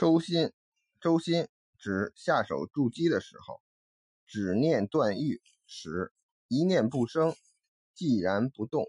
收心，周心指下手筑基的时候，只念断欲，使一念不生，寂然不动。